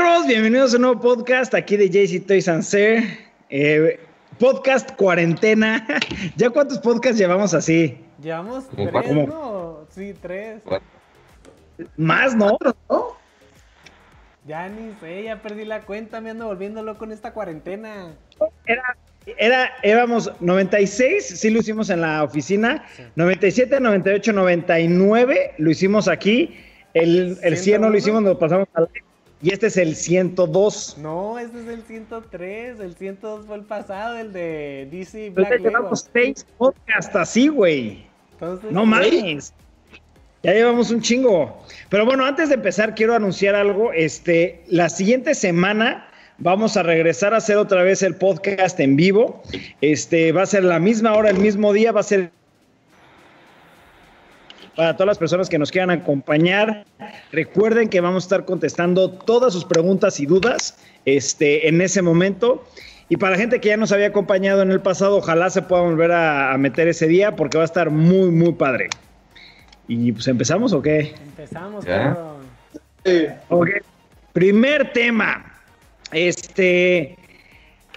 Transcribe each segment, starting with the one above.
perros? Bienvenidos a un nuevo podcast aquí de JC Toys and eh, podcast cuarentena. ¿Ya cuántos podcasts llevamos así? Llevamos tres, ¿no? Sí, tres. Más, ¿no? Ya ni sé, ya perdí la cuenta, me ando volviendo loco en esta cuarentena. Era, era, éramos 96, sí lo hicimos en la oficina, 97, 98, 99 lo hicimos aquí, el, el 100 no lo hicimos, nos pasamos al y este es el 102. No, este es el 103. El 102 fue el pasado, el de DC Black Entonces, llevamos seis podcasts así, güey. no mames. Ya llevamos un chingo. Pero bueno, antes de empezar, quiero anunciar algo. Este, la siguiente semana vamos a regresar a hacer otra vez el podcast en vivo. Este, va a ser la misma hora, el mismo día, va a ser para todas las personas que nos quieran acompañar. Recuerden que vamos a estar contestando todas sus preguntas y dudas este, en ese momento. Y para la gente que ya nos había acompañado en el pasado, ojalá se pueda volver a, meter ese día porque va a estar muy, muy padre. ¿Y pues empezamos o qué? Empezamos, Primer tema. Este.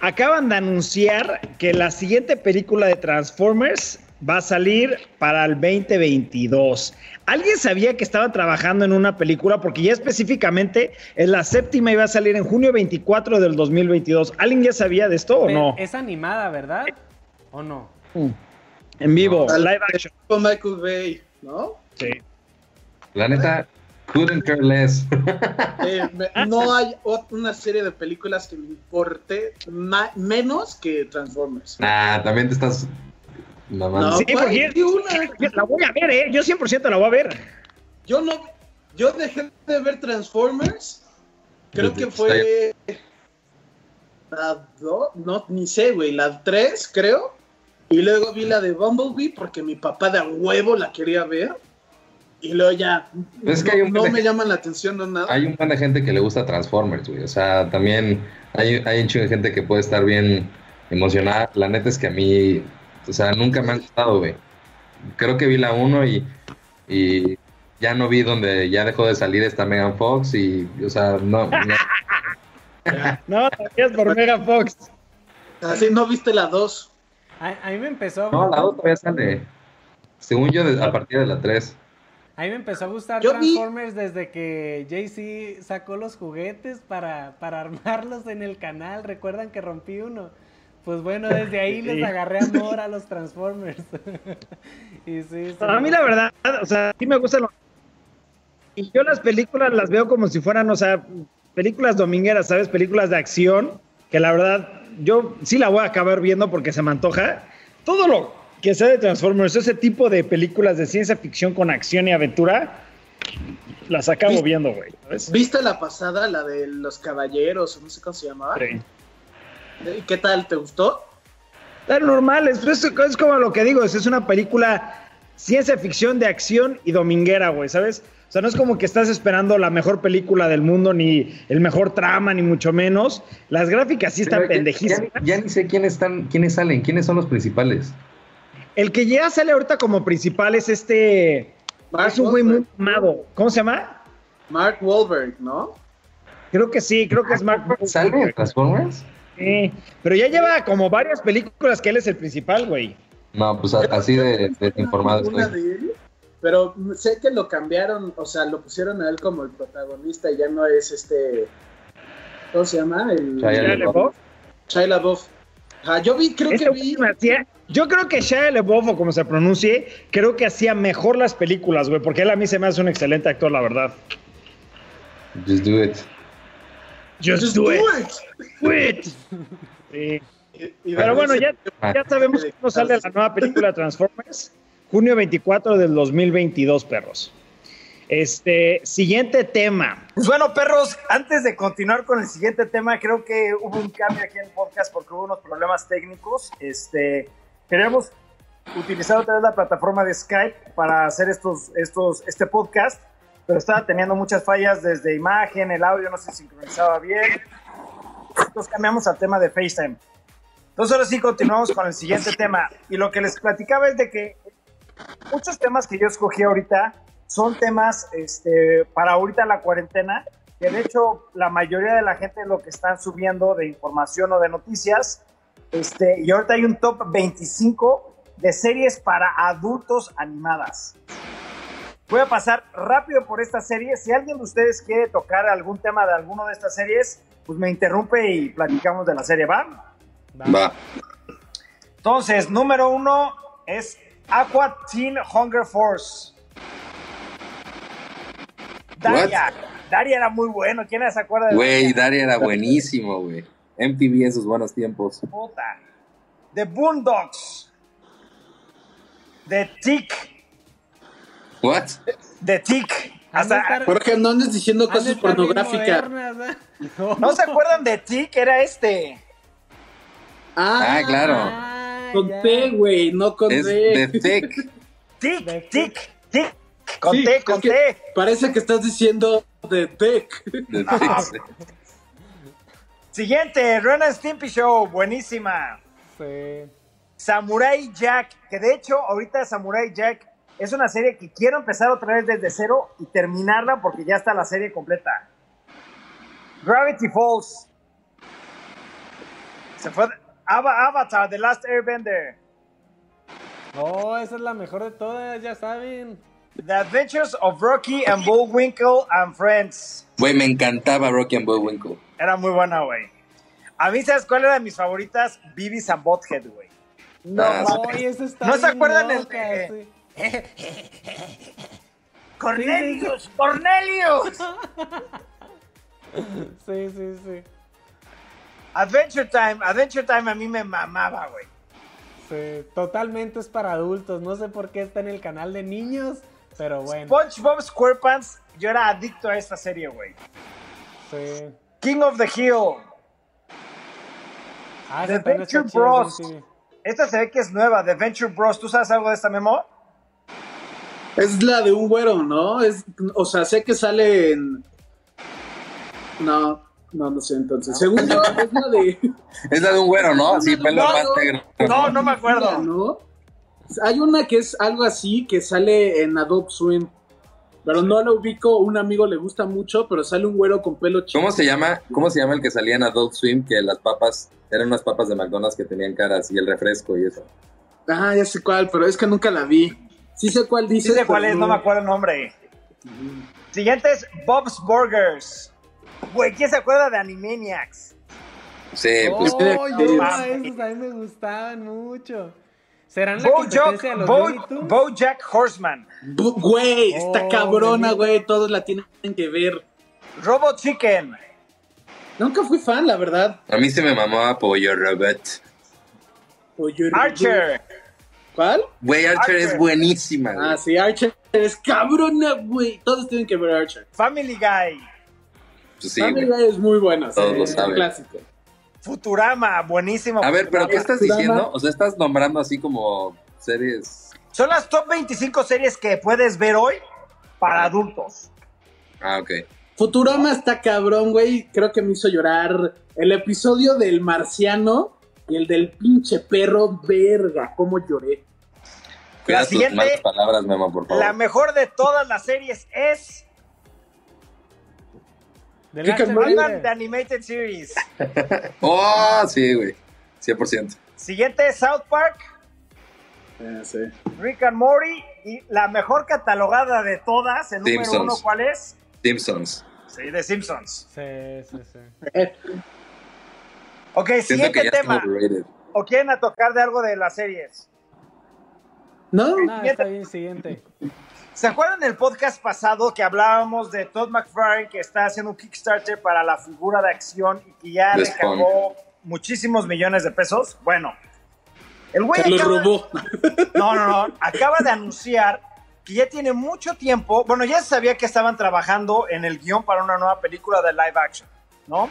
Acaban de anunciar que la siguiente película de Transformers va a salir para el 2022. ¿Alguien sabía que estaba trabajando en una película? Porque ya específicamente es la séptima y va a salir en junio 24 del 2022. ¿Alguien ya sabía de esto o no? Es animada, ¿verdad? ¿O no? Mm. En vivo, live action. Con Michael Bay, ¿no? Sí. La neta, couldn't care less. Eh, no hay una serie de películas que me importe menos que Transformers. Nah, también te estás no, sí, porque la voy a ver, ¿eh? Yo 100% la voy a ver. Yo no, yo dejé de ver Transformers, creo que fue la 2, no, ni sé, güey, la 3, creo. Y luego vi la de Bumblebee porque mi papá de huevo la quería ver. Y luego ya no, me llaman la atención, no nada. Hay un montón de gente que le gusta Transformers, güey. O sea, también hay, hay un de gente que puede estar bien emocionada. La neta es que a mí o sea, nunca me han gustado, güey. Creo que vi la 1 y, y ya no vi donde ya dejó de salir esta Megan Fox y, o sea, no. No, no por Megan Fox. Así no viste la 2. A, mí me empezó. No, la 2 todavía sale. Según yo, a partir de la 3. A mí me empezó a gustar Transformers desde que JC sacó los juguetes para, para armarlos en el canal. ¿Recuerdan que rompí uno? Pues bueno, desde ahí les agarré amor a los Transformers. y sí, a mí la verdad, o sea, sí me gustan los... Y yo las películas las veo como si fueran, o sea, películas domingueras, ¿sabes? Películas de acción, que la verdad yo sí la voy a acabar viendo porque se me antoja. Todo lo que sea de Transformers, ese tipo de películas de ciencia ficción con acción y aventura, las acabo viendo, güey. ¿Viste la pasada, la de los caballeros, no sé cómo se llamaba? Sí. ¿Qué tal? ¿Te gustó? Es normal, es, es, como lo que digo, es, una película ciencia ficción de acción y dominguera, güey, ¿sabes? O sea, no es como que estás esperando la mejor película del mundo, ni el mejor trama, ni mucho menos. Las gráficas sí están pendejísimas. Ya, ni sé quiénes están, quiénes salen, quiénes son los principales. El que ya sale ahorita como principal es este. es un güey muy amado. ¿Cómo se llama? Mark Wahlberg, ¿no? Creo que sí, creo que es Mark Wahlberg. ¿Sale en Transformers? Sí, pero ya lleva como varias películas que él es el principal, güey. No, pues así de, informado pero sé que lo cambiaron, o sea, lo pusieron a él como el protagonista y ya no es este. ¿Cómo se llama? El. Shia LaBeouf. Shia LaBeouf. yo vi, creo que vi. yo creo que Shia LaBeouf, o como se pronuncie, creo que hacía mejor las películas, güey, porque él a mí se me hace un excelente actor, la verdad. Just do it. Just, do, it. Pero bueno, ya, ya sabemos cómo sale la nueva película Transformers. Junio 24 del 2022, perros. Este, siguiente tema. Pues bueno, perros, antes de continuar con el siguiente tema, creo que hubo un cambio aquí en el podcast porque hubo unos problemas técnicos. Este, queremos utilizar otra vez la plataforma de Skype para hacer estos, estos, este podcast pero estaba teniendo muchas fallas desde imagen, el audio no se sincronizaba bien. Entonces cambiamos al tema de FaceTime. Entonces ahora sí continuamos con el siguiente tema. Y lo que les platicaba es de que muchos temas que yo escogí ahorita son temas este, para ahorita la cuarentena, que de hecho la mayoría de la gente lo que están subiendo de información o de noticias. Este, y ahorita hay un top 25 de series para adultos animadas. Voy a pasar rápido por esta serie. Si alguien de ustedes quiere tocar algún tema de alguna de estas series, pues me interrumpe y platicamos de la serie. ¿Va? Va. Entonces, número uno es Aqua Teen Hunger Force. Daria. Daria era muy bueno. ¿Quién se acuerda de Güey, Daria era buenísimo, güey. MTV en sus buenos tiempos. Puta. The Boondocks. The Tick. What? The Tick. Hasta, Jorge, no andes diciendo cosas pornográficas. No. se acuerdan de Tick? Era este. Ah, ah claro. Ah, con T, güey, no con es D. De Tick. Tick, Tick, Tick. Con T, con T. Parece que estás diciendo de Tick. Siguiente, Run and Stimpy Show, buenísima. Sí. Samurai Jack, que de hecho ahorita Samurai Jack es una serie que quiero empezar otra vez desde cero y terminarla porque ya está la serie completa. Gravity Falls. Se fue Avatar, The Last Airbender. Oh, esa es la mejor de todas, ya saben. The Adventures of Rocky and Bullwinkle and Friends. Güey, me encantaba Rocky and Bullwinkle. Era muy buena, güey. A mí, ¿sabes cuál era de mis favoritas? Beavis and Butthead, güey. No, ah, eso está ¿No se acuerdan del de... Cornelius, Cornelius. Sí, sí, sí. Adventure Time, Adventure Time a mí me mamaba, güey. Sí, totalmente es para adultos. No sé por qué está en el canal de niños, pero bueno. SpongeBob SquarePants, yo era adicto a esta serie, güey. Sí. King of the Hill. Ah, The Adventure Bros. Esta se ve que es nueva, The Adventure Bros. ¿Tú sabes algo de esta memo? Es la de un güero, ¿no? Es, o sea, sé que sale en. No, no, no sé entonces. Según yo, es la de. Es la de un güero, ¿no? Sí, pelo no, más negro. No, no me acuerdo. ¿no? Hay una que es algo así que sale en Adobe Swim. Pero no lo ubico, un amigo le gusta mucho, pero sale un güero con pelo chico. ¿Cómo se llama? ¿Cómo se llama el que salía en Adult Swim? Que las papas eran unas papas de McDonald's que tenían caras y el refresco y eso. Ah, ya sé cuál, pero es que nunca la vi. Sí sé cuál dice. Sí sé cuál es, no me acuerdo el nombre. Siguiente es Bob's Burgers. Güey, ¿quién se acuerda de Animaniacs? Sí, pues. Oh, yo, a esos a mí me gustaban mucho. ¿Serán la competencia de los Bo, Bojack Horseman. Güey, está oh, cabrona, güey. Todos la tienen que ver. Robot Chicken. Nunca fui fan, la verdad. A mí se me mamó a Pollo Robot. Pollo Archer. ¿Cuál? Güey, Archer, es buenísima. Güey. Ah, sí, Archer es cabrona, güey. Todos tienen que ver Archer. Family Guy. Pues sí, Family Guy es muy buena. Todos sí, lo saben. Clásico. Futurama, buenísimo. A ver, pero. ¿qué estás diciendo? O sea, estás nombrando así como series. Son las top 25 series que puedes ver hoy para adultos. Ah, ok. Futurama está cabrón, güey. Creo que me hizo llorar el episodio del marciano y el del pinche perro, verga, cómo lloré. Cuida La siguiente, palabras, Memo, por favor. La mejor de todas las series es The. The Animated Series. Oh, sí, güey. 100%. Siguiente es South Park, Ah, sí. Rick and Morty y la mejor catalogada de todas, el número Simpsons. uno, ¿cuál es? Simpsons. Sí, de Simpsons. Sí, sí, sí. Ok, Siento siguiente tema. ¿O quieren a tocar de algo de las series? ¿No? No, está bien, siguiente. ¿Se acuerdan del podcast pasado que hablábamos de Todd McFarlane que está haciendo un Kickstarter para la figura de acción y que ya Spawn. cagó muchísimos millones de pesos? Bueno, el güey acaba- robó. No, no, no. Acaba de anunciar que ya tiene mucho tiempo. Bueno, ya se sabía que estaban trabajando en el guion para una nueva película de live action, ¿no?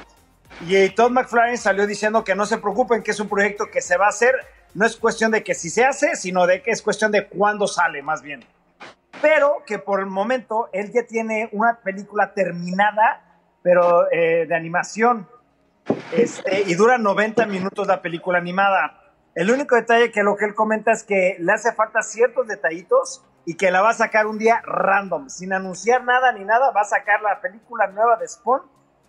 Y eh, Todd McFarlane salió diciendo que no se preocupen, que es un proyecto que se va a hacer. No es cuestión de que si se hace, sino de que es cuestión de cuándo sale, más bien. Pero que por el momento él ya tiene una película terminada, pero eh, de animación. Este, y dura 90 minutos la película animada. El único detalle que lo que él comenta es que le hace falta ciertos detallitos y que la va a sacar un día random, sin anunciar nada ni nada, va a sacar la película nueva de Spawn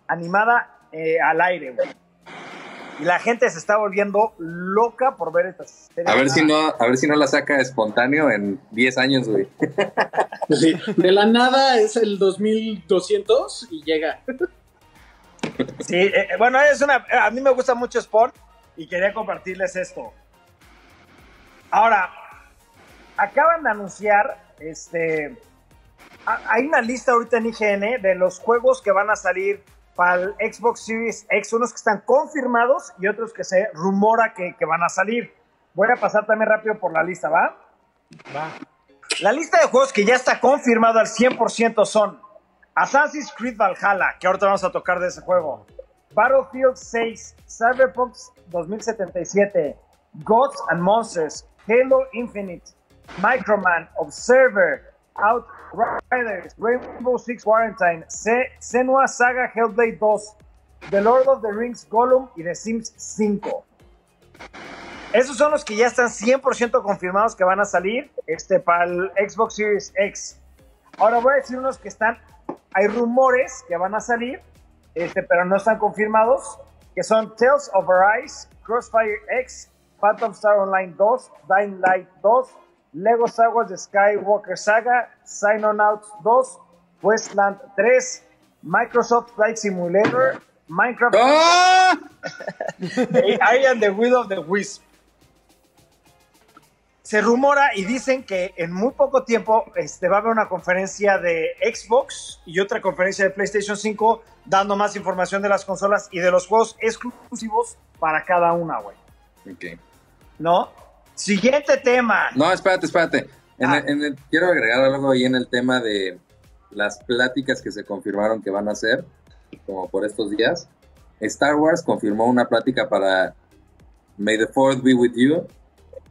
animada eh, al aire, güey. Y la gente se está volviendo loca por ver esta serie. A ver, si no, a ver si no la saca espontáneo en 10 años, güey. de la nada es el 2200 y llega. Sí, eh, bueno, es una, a mí me gusta mucho Spawn y quería compartirles esto. Ahora, acaban de anunciar, este, hay una lista ahorita en IGN de los juegos que van a salir para el Xbox Series X, unos que están confirmados y otros que se rumora que, van a salir. Voy a pasar también rápido por la lista, ¿va? Va. La lista de juegos que ya está confirmado al 100% son Assassin's Creed Valhalla, que ahorita vamos a tocar de ese juego, Battlefield 6, Cyberpunk 2077, Gods and Monsters, Halo Infinite, Microman, Observer, Outriders, Rainbow Six Quarantine, Senua Saga Hellblade 2, The Lord of the Rings Gollum y The Sims 5. Esos son los que ya están 100% confirmados que van a salir este, para el Xbox Series X. Ahora voy a decir unos que están, hay rumores que van a salir, este, pero no están confirmados, que son Tales of Arise, Crossfire X, Phantom Star Online 2, Dying Light 2, Lego Wars The Skywalker Saga, Psychonauts 2, Westland 3, Microsoft Flight Simulator, Minecraft. ¡Ah! I am the Will of the Wisp. Se rumora y dicen que en muy poco tiempo este, va a haber una conferencia de Xbox y otra conferencia de PlayStation 5 dando más información de las consolas y de los juegos exclusivos para cada una, güey. Ok. ¿No? Siguiente tema. No, espérate, espérate. Ah. quiero agregar algo ahí en el tema de las pláticas que se confirmaron que van a hacer, como por estos días. Star Wars confirmó una plática para May the Fourth Be With You,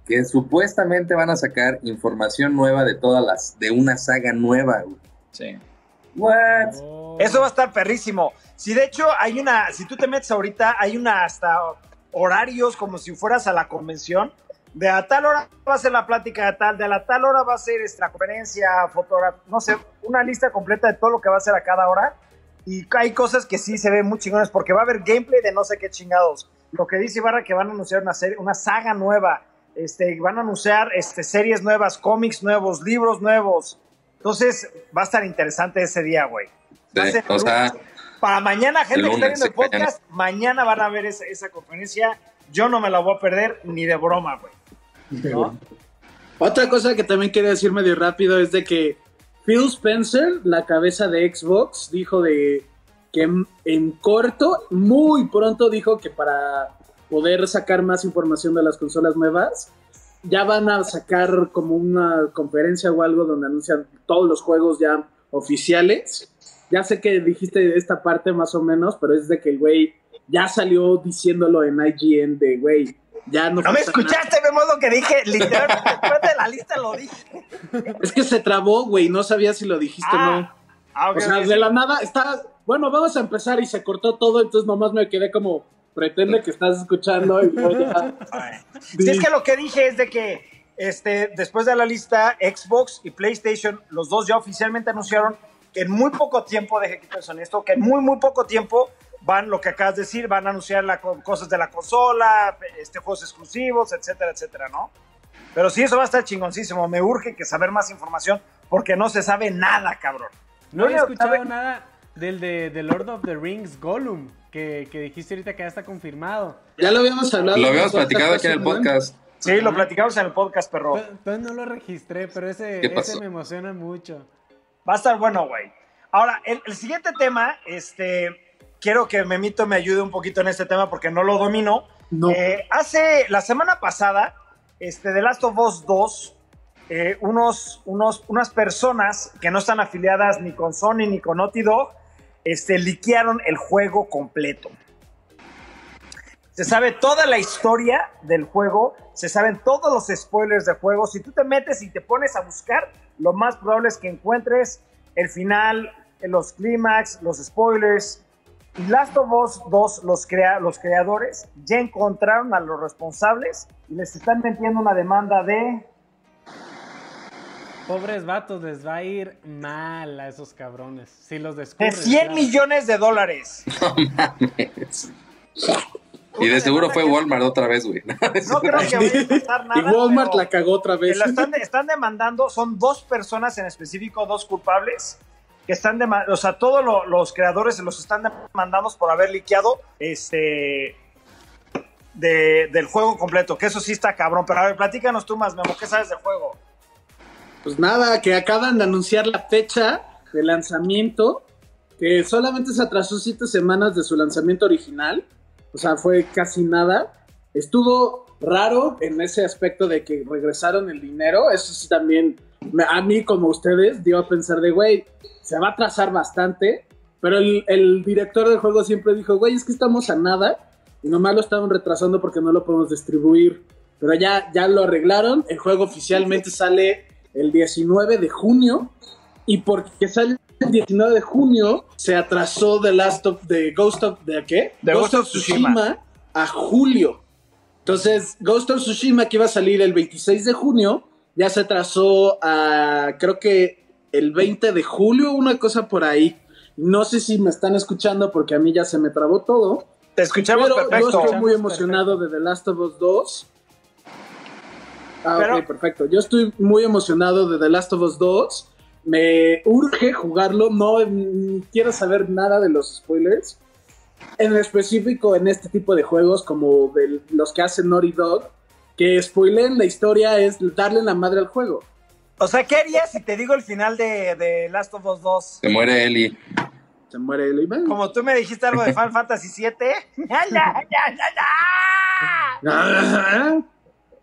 que supuestamente van a sacar información nueva de todas las, de una saga nueva. Sí. What? Oh. Eso va a estar perrísimo. Si de hecho hay una, si tú te metes ahorita, hay una hasta horarios como si fueras a la convención de a tal hora va a ser la plática de tal, de la tal hora va a ser esta conferencia, fotografía, no sé, una lista completa de todo lo que va a ser a cada hora. Y hay cosas que sí se ven muy chingones porque va a haber gameplay de no sé qué chingados. Lo que dice Ibarra que van a anunciar una serie, una saga nueva, este, van a anunciar este, series nuevas, cómics nuevos, libros nuevos. Entonces va a estar interesante ese día, güey. para mañana, gente que está viendo el podcast, mañana. van a ver esa, esa conferencia. Yo no me la voy a perder ni de broma, güey. Otra cosa que también quería decir medio rápido es de que Phil Spencer, la cabeza de Xbox, dijo de que en, corto, muy pronto dijo que para poder sacar más información de las consolas nuevas, ya van a sacar como una conferencia o algo donde anuncian todos los juegos ya oficiales. Ya sé que dijiste esta parte más o menos, pero es de que el güey ya salió diciéndolo en IGN de, güey, ya no. No me escuchaste, me modo que dije, literalmente después de la lista lo dije. Es que se trabó, güey, no sabía si lo dijiste o no. Ah, ah o sea, de la nada, está, bueno, vamos a empezar y se cortó todo, entonces nomás me quedé como, pretende que estás escuchando y voy a... Sí, es que lo que dije es de que este, después de la lista, Xbox y PlayStation, los dos ya oficialmente anunciaron que en muy poco tiempo, deje que son esto, que en muy, muy poco tiempo van, lo que acabas de decir, van a anunciar la, cosas de la consola, este, juegos exclusivos, etcétera, etcétera, ¿no? Pero sí, eso va a estar chingoncísimo. Me urge que saber más información porque no se sabe nada, cabrón. No, he escuchado nada del de, Lord of the Rings Gollum, que, dijiste ahorita que ya está confirmado. Ya lo habíamos hablado. Lo habíamos platicado aquí en el podcast. Sí, lo platicamos en el podcast, perro. Pues no lo registré, pero ese, ese me emociona mucho. Va a estar bueno, güey. Ahora, el, el, siguiente tema, este, quiero que Memito me ayude un poquito en este tema porque no lo domino. Eh, hace la semana pasada, este, The Last of Us 2, eh, unos, unos, unas personas que no están afiliadas ni con Sony ni con Naughty Dog, este, liquearon el juego completo. Se sabe toda la historia del juego, se saben todos los spoilers del juego. Si tú te metes y te pones a buscar, lo más probable es que encuentres el final, los clímax, los spoilers, Last of Us 2, los, crea los creadores ya encontraron a los responsables y les están metiendo una demanda de pobres vatos, les va a ir mal a esos cabrones. Si los descubren. De 100 millones de dólares. No mames. Y de seguro fue Walmart otra vez, güey. No creo que vaya a pasar nada. Y Walmart la cagó otra vez. están, demandando, son dos personas en específico, dos culpables, que están demandando, o sea, todos los creadores los están demandando por haber liqueado este del juego completo, que eso sí está cabrón. Pero a ver, platícanos tú más, Memo, ¿qué sabes del juego? Pues nada, que acaban de anunciar la fecha de lanzamiento, que solamente se atrasó siete semanas de su lanzamiento original o sea, fue casi nada. Estuvo raro en ese aspecto de que regresaron el dinero. Eso sí también, a mí como ustedes, dio a pensar de, güey, se va a atrasar bastante. Pero el, director del juego siempre dijo, güey, es que estamos a nada. Y nomás lo estaban retrasando porque no lo podemos distribuir. Pero ya, ya lo arreglaron. El juego oficialmente sale el 19 de junio. Y porque sale el 19 de junio se atrasó The Last of the Ghost of ¿de qué? Ghost, of Tsushima. a julio. Entonces, Ghost of Tsushima que iba a salir el 26 de junio ya se atrasó a creo que el 20 de julio, una cosa por ahí. No sé si me están escuchando porque a mí ya se me trabó todo. Te escuchamos pero perfecto. Yo estoy muy emocionado de The Last of Us 2. Ah, ok, perfecto. Yo estoy muy emocionado de The Last of Us 2 me urge jugarlo, no quiero saber nada de los spoilers. En específico en este tipo de juegos como de los que hacen Naughty Dog, que spoilen la historia es darle la madre al juego. O sea, ¿qué harías si te digo el final de, Last of Us 2? Se muere Ellie. Se muere Ellie, Como tú me dijiste algo de Final Fantasy 7.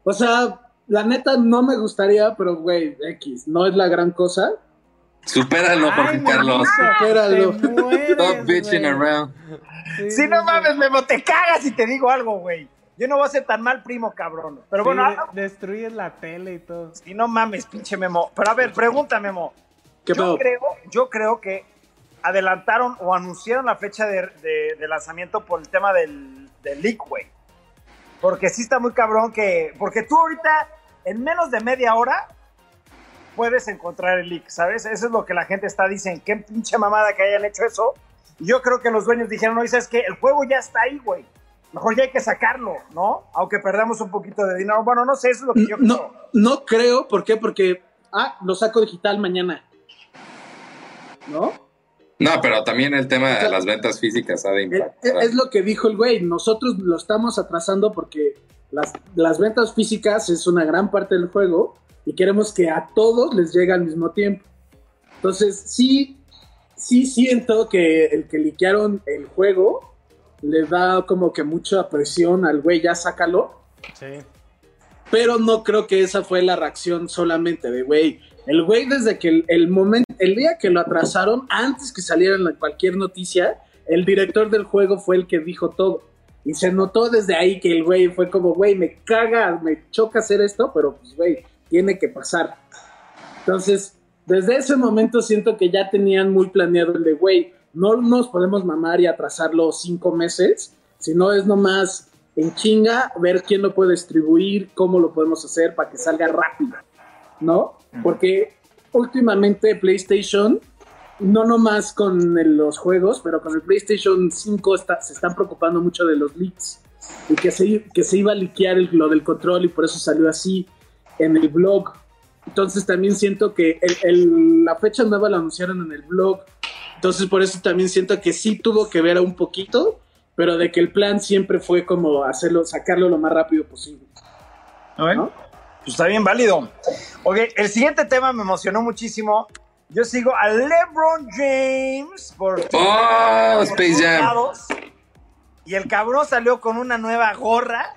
o sea, la neta no me gustaría, pero güey, X, no es la gran cosa. Supéralo, Jorge Carlos. Supéralo. Stop bitching around. Sí, no mames, Memo, te cagas y te digo algo, güey. Yo no voy a ser tan mal primo, cabrón. Pero bueno. Ah, destruyes la tele y todo. Sí, no mames, pinche Memo. Pero a ver, pregunta, Memo. ¿Qué yo, creo, yo creo que adelantaron o anunciaron la fecha de, lanzamiento por el tema del, del leak, güey. Porque sí está muy cabrón que. Porque tú ahorita, en menos de media hora, puedes encontrar el leak, ¿sabes? Eso es lo que la gente está diciendo. Qué pinche mamada que hayan hecho eso. yo creo que los dueños dijeron, no, dices que el juego ya está ahí, güey. Mejor ya hay que sacarlo, ¿no? Aunque perdamos un poquito de dinero. Bueno, no sé, eso es lo que yo no, creo. No creo, ¿por qué? Porque, ah, lo saco digital mañana. ¿No? No, pero también el tema de las ventas físicas ha de impactar. Es, lo que dijo el güey. Nosotros lo estamos atrasando porque las, las ventas físicas es una gran parte del juego y queremos que a todos les llegue al mismo tiempo. Entonces, sí, sí siento que el que liquearon el juego le da como que mucha presión al güey, ya sácalo. Sí. Pero no creo que esa fue la reacción solamente de güey. El güey desde que el, momento, el día que lo atrasaron, antes que saliera en cualquier noticia, el director del juego fue el que dijo todo. Y se notó desde ahí que el güey fue como, güey, me caga, me choca hacer esto, pero pues, güey, tiene que pasar. Entonces, desde ese momento siento que ya tenían muy planeado el de, güey, no nos podemos mamar y atrasarlo cinco meses, sino es nomás en chinga ver quién lo puede distribuir, cómo lo podemos hacer para que salga rápido, ¿no? Porque últimamente PlayStation, no nomás con los juegos, pero con el PlayStation 5 se están preocupando mucho de los leaks y que se, que se iba a liquear lo del control y por eso salió así en el blog. Entonces también siento que la fecha nueva la anunciaron en el blog. Entonces por eso también siento que sí tuvo que ver un poquito, pero de que el plan siempre fue como hacerlo, sacarlo lo más rápido posible. ¿No? Pues está bien válido. Ok, el siguiente tema me emocionó muchísimo. Yo sigo a LeBron James por... ¡Oh, Space Jam! Y el cabrón salió con una nueva gorra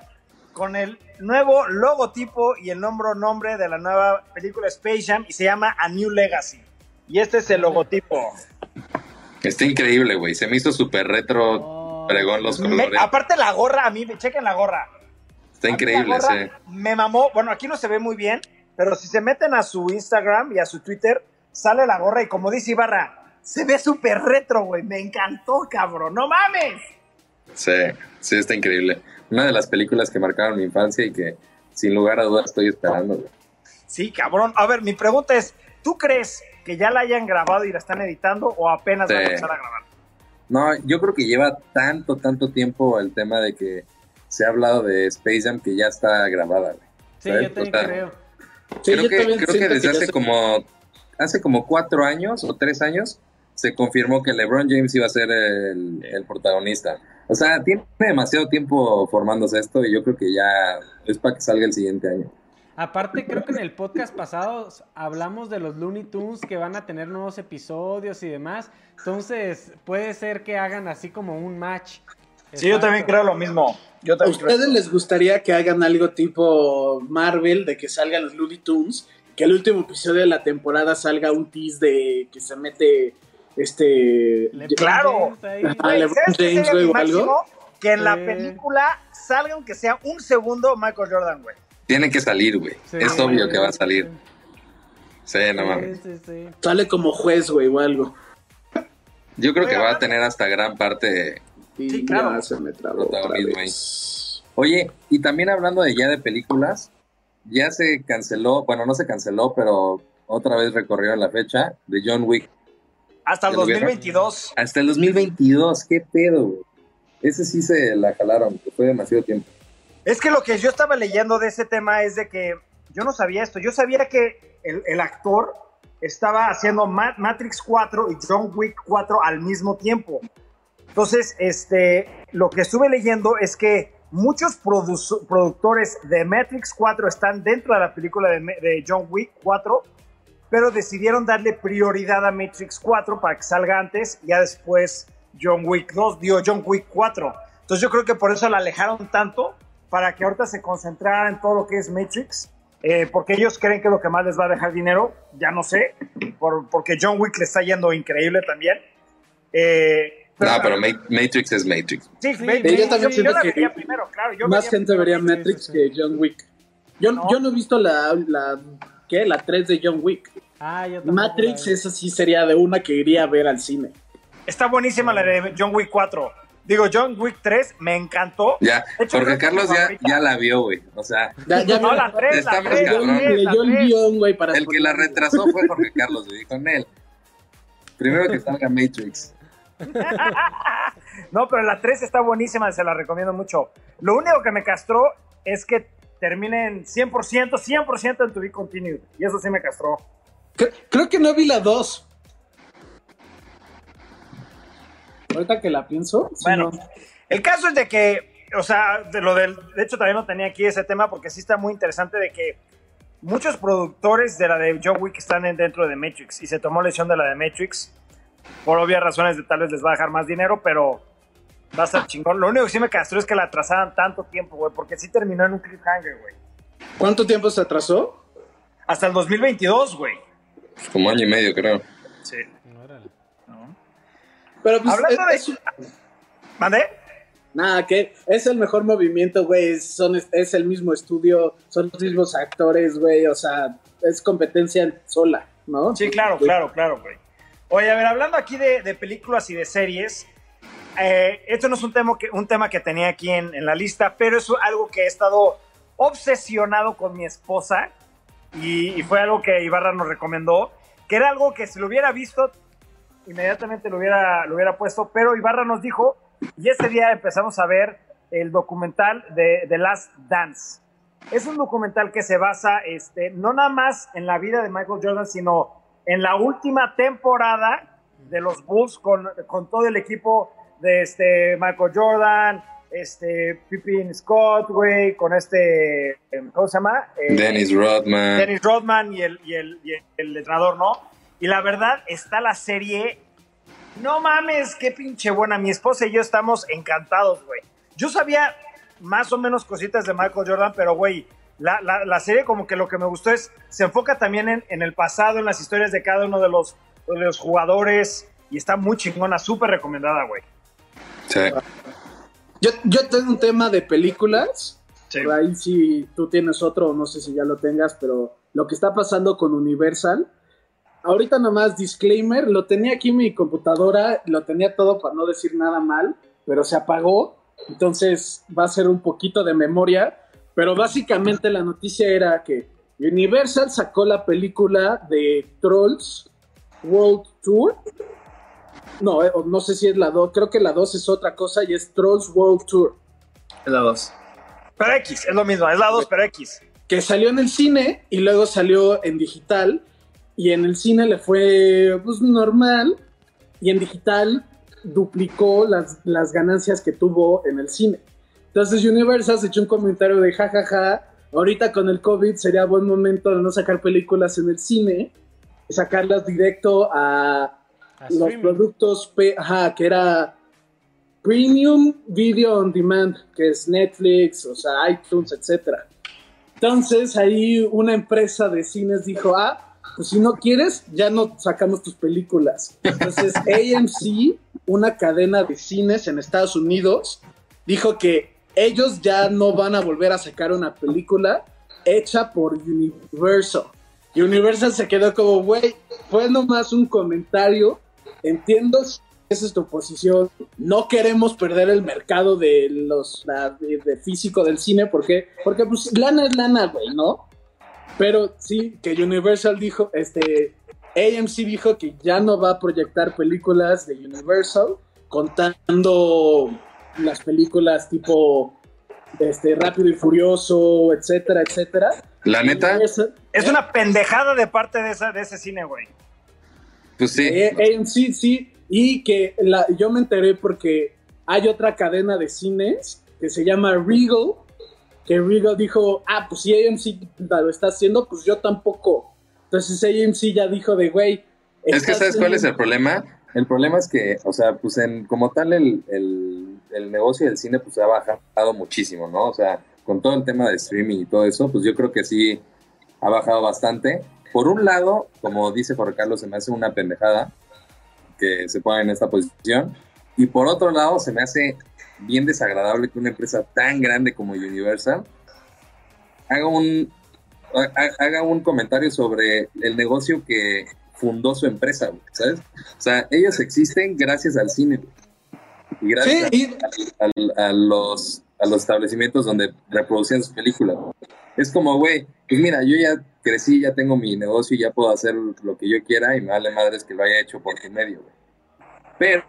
con el nuevo logotipo y el nombre, nombre de la nueva película Space Jam y se llama A New Legacy. Y este es el logotipo. Está increíble, güey. Se me hizo súper retro, pregón los colores. aparte la gorra, a mí, chequen la gorra. Está increíble, sí. Me mamó. Bueno, aquí no se ve muy bien, pero si se meten a su Instagram y a su Twitter, sale la gorra y como dice Ibarra, se ve súper retro, güey. Me encantó, cabrón. ¡No mames! Sí, sí, está increíble una de las películas que marcaron mi infancia y que sin lugar a dudas estoy esperando. Sí, cabrón. A ver, mi pregunta es, ¿Tú crees que ya la hayan grabado y la están editando o apenas van a empezar a grabar? No, yo creo que lleva tanto, tanto tiempo el tema de que se ha hablado de Space Jam que ya está grabada. Sí, yo también creo. creo, que, creo que desde hace como hace como cuatro años o tres años se confirmó que LeBron James iba a ser el, protagonista. O sea, tiene demasiado tiempo formándose esto y yo creo que ya es para que salga el siguiente año. Aparte, creo que en el podcast pasado hablamos de los Looney Tunes que van a tener nuevos episodios y demás. Entonces, puede ser que hagan así como un match. Sí, yo también creo lo mismo. ¿A ustedes les gustaría que hagan algo tipo Marvel, de que salgan los Looney Tunes, que el último episodio de la temporada salga un tease de que se mete este... claro. LeBron James, o algo. Que en la película salga aunque sea un segundo Michael Jordan, güey. Tiene que salir, güey. es obvio que va a salir. Sí, no mames. Sale como juez, güey, o algo. Yo creo que va a tener hasta gran parte sí, claro. se me Oye, y también hablando de ya de películas, ya se canceló, bueno, no se canceló, pero otra vez recorrieron la fecha de John Wick. Hasta el 2022. Hasta el 2022, qué pedo, güey. Ese sí se la jalaron, fue demasiado tiempo. Es que lo que yo estaba leyendo de ese tema es de que yo no sabía esto. Yo sabía que el, actor estaba haciendo Matrix 4 y John Wick 4 al mismo tiempo. Entonces, este, lo que estuve leyendo es que muchos productores de Matrix 4 están dentro de la película de, John Wick 4, pero decidieron darle prioridad a Matrix 4 para que salga antes y ya después John Wick 2, dio John Wick 4. Entonces yo creo que por eso la alejaron tanto para que ahorita se concentrara en todo lo que es Matrix, eh, porque ellos creen que lo que más les va a dejar dinero, ya no sé, porque John Wick le está yendo increíble también. Eh, no, pero Matrix es Matrix. Sí, Matrix. Yo también siento que primero, claro, más gente vería Matrix que John Wick. Yo no. yo no he visto la, la, ¿qué? la 3 de John Wick. Ah, yo Matrix, esa sí sería de una que iría a ver al cine. Está buenísima la de John Wick 4. Digo, John Wick 3 me encantó. Ya, porque Carlos ya, ya, la vio, güey. O sea, ya, ya no, la 3, está la 3, leyó el guion, güey, para El que la retrasó fue Jorge Carlos, güey, con él. Primero que salga Matrix. no, pero la 3 está buenísima, se la recomiendo mucho. Lo único que me castró es que terminen 100%, 100% en To Be Continued. Y eso sí me castró. Creo que no vi la 2. Ahorita que la pienso. Bueno, el caso es de que, o sea, de lo del. De hecho, también no tenía aquí ese tema porque sí está muy interesante de que muchos productores de la de John Wick están dentro de Matrix y se tomó lesión de la de Matrix. Por obvias razones de tal vez les va a dejar más dinero, pero va a estar chingón. Lo único que sí me castró es que la atrasaran tanto tiempo, güey, porque sí terminó en un cliffhanger, güey. ¿Cuánto tiempo se atrasó? Hasta el 2022, güey. Como año y medio, creo. Sí. Pero pues, Hablando es, de... ¿Mandé? Nada, que es el mejor movimiento, güey. Son, es el mismo estudio, son los mismos actores, güey. O sea, es competencia sola, ¿no? Sí, claro, claro, claro, güey. Oye, a ver, hablando aquí de, películas y de series, eh, esto no es un tema que, un tema que tenía aquí en, en, la lista, pero es algo que he estado obsesionado con mi esposa y, y, fue algo que Ibarra nos recomendó, que era algo que si lo hubiera visto inmediatamente lo hubiera, lo hubiera puesto, pero Ibarra nos dijo, y ese día empezamos a ver el documental de The Last Dance. Es un documental que se basa este, no nada más en la vida de Michael Jordan, sino en la última temporada de los Bulls con, con todo el equipo de este Michael Jordan, este Pippin Scott, güey, con este, ¿cómo se llama? Eh, Dennis Rodman. Dennis Rodman y el, y el, y el entrenador, ¿no? Y la verdad, está la serie. No mames, qué pinche buena. Mi esposa y yo estamos encantados, güey. Yo sabía más o menos cositas de Michael Jordan, pero, güey, la, la, serie como que lo que me gustó es, se enfoca también en, en el pasado, en las historias de cada uno de los, de los jugadores, y está muy chingona, súper recomendada, güey. Sí. Yo, yo tengo un tema de películas. Sí. ahí si tú tienes otro, no sé si ya lo tengas, pero lo que está pasando con Universal ahorita nomás disclaimer, lo tenía aquí en mi computadora, lo tenía todo para no decir nada mal, pero se apagó, entonces va a ser un poquito de memoria, pero básicamente la noticia era que Universal sacó la película de Trolls World Tour. No, eh, no sé si es la 2, creo que la 2 es otra cosa y es Trolls World Tour. Es la 2. Pero X, es lo mismo, es la 2, pero X. Que salió en el cine y luego salió en digital. Y en el cine le fue pues normal. Y en digital duplicó las, las ganancias que tuvo en el cine. Entonces Universal se echó un comentario de jajaja. Ja, ja, ahorita con el COVID sería buen momento de no sacar películas en el cine, sacarlas directo a, los productos, ajá, que era Premium Video on Demand, que es Netflix, o sea, iTunes, etc. Entonces ahí una empresa de cines dijo, ah, pues si no quieres, ya no sacamos tus películas. Entonces AMC, una cadena de cines en Estados Unidos, dijo que ellos ya no van a volver a sacar una película hecha por Universal. Universal se quedó como, güey, fue nomás un comentario, entiendo esa es tu posición. No queremos perder el mercado de los de, físico del cine, porque porque pues lana es lana, güey, ¿no? Pero sí que Universal dijo, este AMC dijo que ya no va a proyectar películas de Universal contando las películas tipo este Rápido y Furioso, etcétera, etcétera. La neta es una pendejada de parte de, esa, de ese cine, güey. Pues sí. Eh, AMC sí y que la, yo me enteré porque hay otra cadena de cines que se llama Regal, que Regal dijo, ah, pues si AMC lo está haciendo, pues yo tampoco. Entonces AMC ya dijo de, güey. Es que sabes cuál es el problema. El problema es que, o sea, pues en, como tal el, el, el negocio del cine pues ha bajado muchísimo, ¿no? O sea, con todo el tema de streaming y todo eso, pues yo creo que sí ha bajado bastante. Por un lado, como dice Jorge Carlos, se me hace una pendejada, que se ponga en esta posición. Y por otro lado, se me hace bien desagradable que una empresa tan grande como Universal haga un, haga un comentario sobre el negocio que fundó su empresa, ¿sabes? O sea, ellos existen gracias al cine y gracias A, los, a los establecimientos donde reproducían sus películas. Es como, güey, pues mira, yo ya crecí, ya tengo mi negocio y ya puedo hacer lo que yo quiera y me vale madres que lo haya hecho por tu medio, Pero,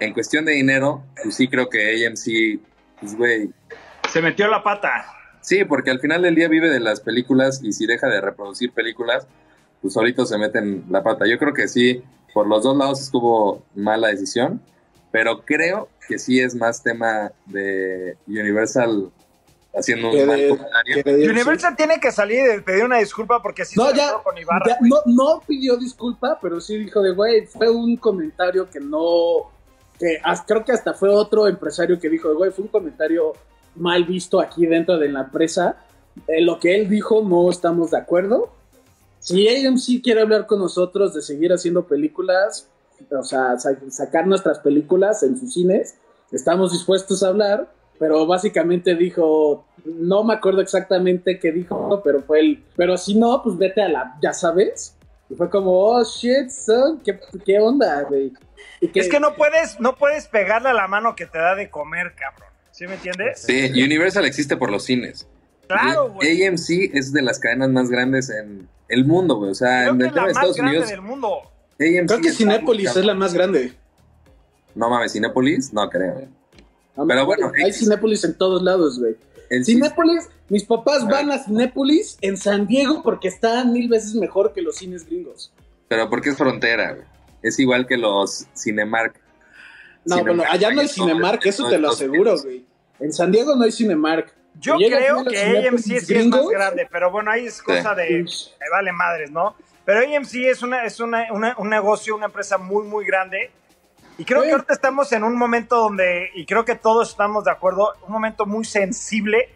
en cuestión de dinero, pues sí creo que AMC, pues güey. Se metió la pata. Sí, porque al final del día vive de las películas y si deja de reproducir películas, pues ahorita se meten la pata. Yo creo que sí, por los dos lados estuvo mala decisión, pero creo que sí es más tema de Universal haciendo un mal comentario. Universal tiene que salir y pedir una disculpa porque sí no, ya, con Ibarra. no, no pidió disculpa, pero sí dijo de, güey, fue un comentario que no... Que creo que hasta fue otro empresario que dijo, güey, fue un comentario mal visto aquí dentro de la empresa. En lo que él dijo no estamos de acuerdo. Si AMC quiere hablar con nosotros de seguir haciendo películas, o sea, sacar nuestras películas en sus cines, estamos dispuestos a hablar pero básicamente dijo, no me acuerdo exactamente qué dijo, pero fue el, pero si no, pues vete a la, ya sabes. Y fue como, oh shit, son, ¿qué, qué onda, güey? Es que no puedes, no puedes pegarle a la mano que te da de comer, cabrón. ¿Sí me entiendes? Sí, Universal existe por los cines. Claro, güey. AMC es de las cadenas más grandes en el mundo, güey. O sea, Creo en que es la más Estados grande Unidos. del mundo. Creo que Cinépolis es la más grande. No mames, Cinépolis, no creo. Pero bueno, hay Cinépolis en todos lados, güey. Cinépolis, mis papás van a Cinépolis en San Diego porque están mil veces mejor que los cines gringos. Pero porque es frontera, güey. Es igual que los Cinemark. No, bueno, allá no hay Cinemark, eso te lo aseguro, güey. En San Diego no hay Cinemark. Yo creo que AMC sí es más grande, pero bueno, ahí es cosa de, me vale madres, ¿no? Pero AMC es una, es una, un negocio, una empresa muy, muy grande y creo que ahorita estamos en un momento donde, y creo que todos estamos de acuerdo, un momento muy sensible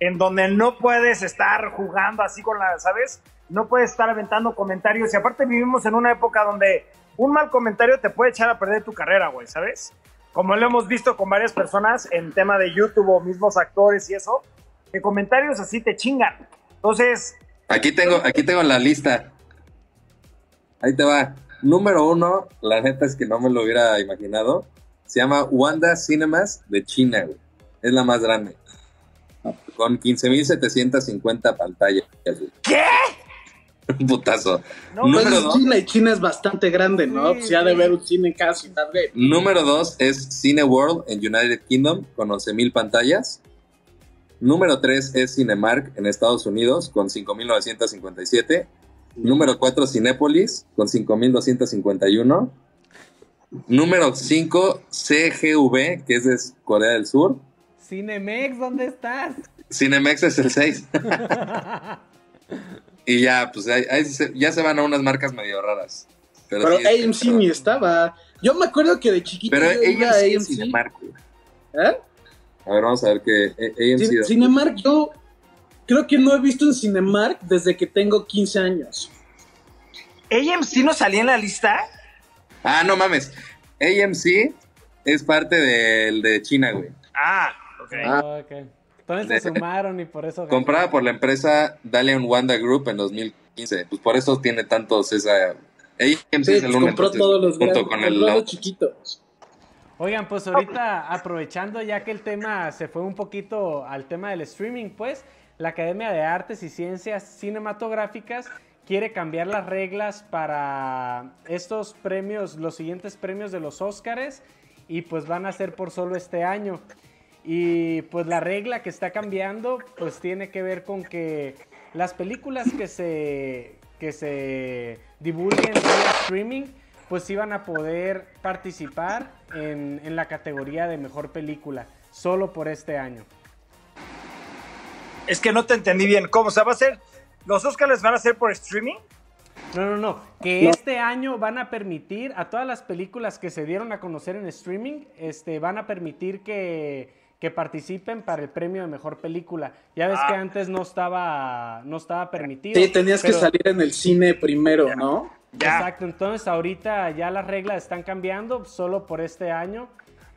en donde no puedes estar jugando así con la, ¿sabes? No puedes estar aventando comentarios. Y aparte vivimos en una época donde un mal comentario te puede echar a perder tu carrera, güey, ¿sabes? Como lo hemos visto con varias personas en tema de YouTube o mismos actores y eso, que comentarios así te chingan. Entonces... Aquí tengo, aquí tengo la lista. Ahí te va. Número uno, la neta es que no me lo hubiera imaginado. Se llama Wanda Cinemas de China, güey. Es la más grande. con 15.750 pantallas. ¿Qué? Un putazo. Número dos. China y China es bastante grande, ¿no? Sí, Se ha de ver un cine casi tal vez. Número dos es Cineworld en United Kingdom con 11.000 pantallas. Número 3 es Cinemark en Estados Unidos con 5.957. Número 4 Cinépolis con 5.251. Número 5 CGV, que es de Corea del Sur. Cinemex, ¿dónde estás? Cinemex es el 6. y ya, pues ya se van a unas marcas medio raras. Pero, AMC ni estaba. Yo me acuerdo que de chiquito. Pero ella AMC, AMC. Cinemark. ¿Eh? A ver, vamos a ver qué AMC. Cinemark, yo creo que no he visto un Cinemark desde que tengo 15 años. ¿AMC no salía en la lista? Ah, no mames. AMC es parte del de China, güey. Ah, ok. Ah, okay. Entonces se sumaron y por eso. Comprada por la empresa Dalian Wanda Group en 2015. Pues por eso tiene tantos esa. AMC es el único. Compró todos los junto con el chiquitos. Oigan, pues ahorita aprovechando ya que el tema se fue un poquito al tema del streaming, pues la Academia de Artes y Ciencias Cinematográficas quiere cambiar las reglas para estos premios, los siguientes premios de los Óscares y pues van a ser por solo este año. Y pues la regla que está cambiando pues tiene que ver con que las películas que se, que se divulguen vía streaming pues iban a poder participar en, la categoría de mejor película, solo por este año. Es que no te entendí bien. ¿Cómo? se va a ser? ¿Los Oscars van a ser por streaming? No, no, no. Que este año van a permitir a todas las películas que se dieron a conocer en streaming, este, van a permitir que, participen para el premio de mejor película. Ya ves que ah. antes no estaba, no estaba permitido. Sí, tenías que salir en el cine primero, ¿no? Exacto, entonces ahorita ya las reglas están cambiando solo por este año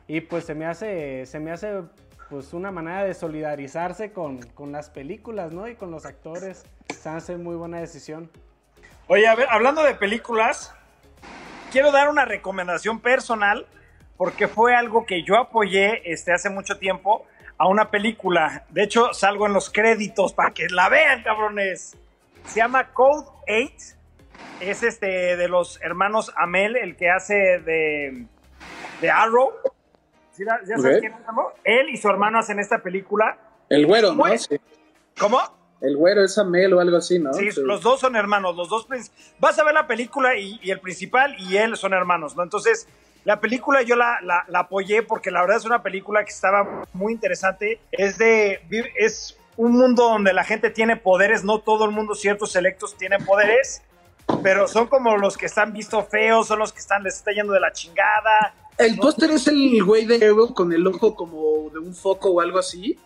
y pues se me hace, se me hace pues una manera de solidarizarse con, las películas, ¿no? Y con los actores. Se hace muy buena decisión. Oye, a ver, hablando de películas, quiero dar una recomendación personal porque fue algo que yo apoyé este, hace mucho tiempo a una película. De hecho, salgo en los créditos para que la vean, cabrones. Se llama Code 8 es este de los hermanos Amel, el que hace de, de Arrow. ¿Ya sabes quién es, Él y su hermano hacen esta película. El güero, ¿no? ¿Cómo? El güero es Amel o algo así, ¿no? Sí, los dos son hermanos, los dos. Vas a ver la película y, el principal y él son hermanos, ¿no? Entonces, la película yo la, la, la, apoyé porque la verdad es una película que estaba muy interesante. Es de. Es un mundo donde la gente tiene poderes, no todo el mundo, ciertos selectos tienen poderes pero son como los que están visto feos, son los que están, les está yendo de la chingada. ¿El póster es el güey de Arrow con el ojo como de un foco o algo así?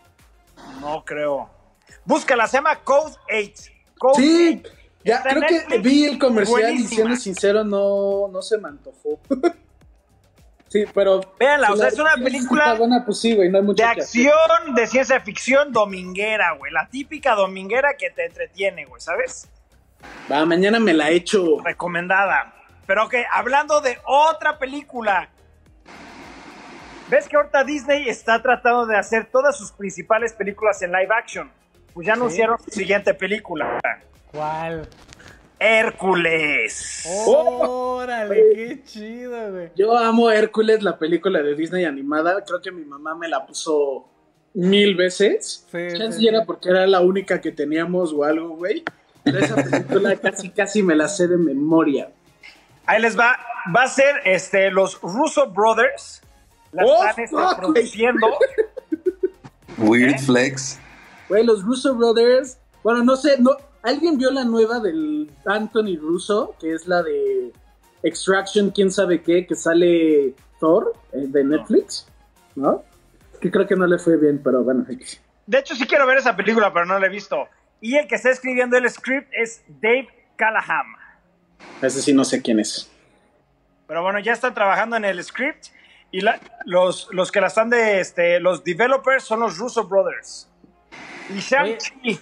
No creo. Búscala, se llama Code 8. sí, ya creo que vi el comercial y siendo sincero no, no se me antojó. sí, pero... Véanla, o sea, es una película pues sí, güey, no hay mucho de acción, de ciencia ficción dominguera, güey. La típica dominguera que te entretiene, güey, ¿sabes? Va, mañana me la echo. Recomendada. Pero que, hablando de otra película. ¿Ves que ahorita Disney está tratando de hacer todas sus principales películas en live action? Pues ya anunciaron su siguiente película. ¿Cuál? Hércules. ¡Órale! ¡Qué chido, güey! Yo amo Hércules, la película de Disney animada. Creo que mi mamá me la puso mil veces. Sí, sí. era porque era la única que teníamos o algo, güey esa película casi, casi me la sé de memoria. Ahí les va. Va a ser este, los Russo Brothers. La oh, están este, produciendo. Weird ¿Eh? Flex. Güey, los Russo Brothers. Bueno, no sé, no, ¿alguien vio la nueva del Anthony Russo? Que es la de Extraction, quién sabe qué, que sale Thor eh, de Netflix, ¿no? Que creo que no le fue bien, pero bueno. De hecho, sí quiero ver esa película, pero no la he visto. Y el que está escribiendo el script es Dave Callahan. Ese sí no sé quién es. Pero bueno, ya están trabajando en el script y los, los que la están de este, los developers son los Russo Brothers. Y Shang-Chi.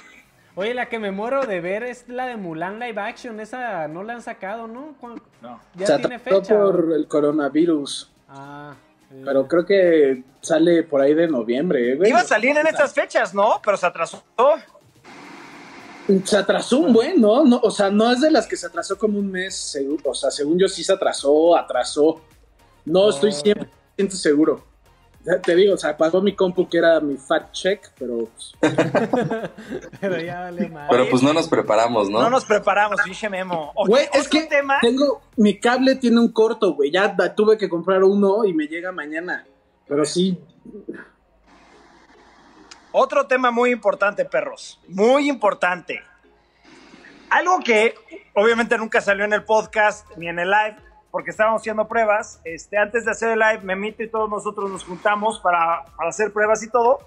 Oye, la que me muero de ver es la de Mulan Live Action. Esa no la han sacado, ¿no? No. Ya tiene fecha. por el coronavirus. Ah. Pero creo que sale por ahí de noviembre, güey. Iba a salir en estas fechas, ¿no? Pero se atrasó. Se atrasó un buen, ¿no? ¿no? O sea, no es de las que se atrasó como un mes, o sea, según yo sí se atrasó, atrasó. No, estoy 100% seguro. Te digo, o sea, pagó mi compu que era mi fat check, pero... Pues, pero ya vale mal. Pero pues no nos preparamos, ¿no? No nos preparamos, dije Memo. Güey, es que tema? tengo... Mi cable tiene un corto, güey. Ya tuve que comprar uno y me llega mañana. Pero sí... Otro tema muy importante, perros. Muy importante. Algo que obviamente nunca salió en el podcast ni en el live, porque estábamos haciendo pruebas. Este, antes de hacer el live, Memito y todos nosotros nos juntamos para, hacer pruebas y todo.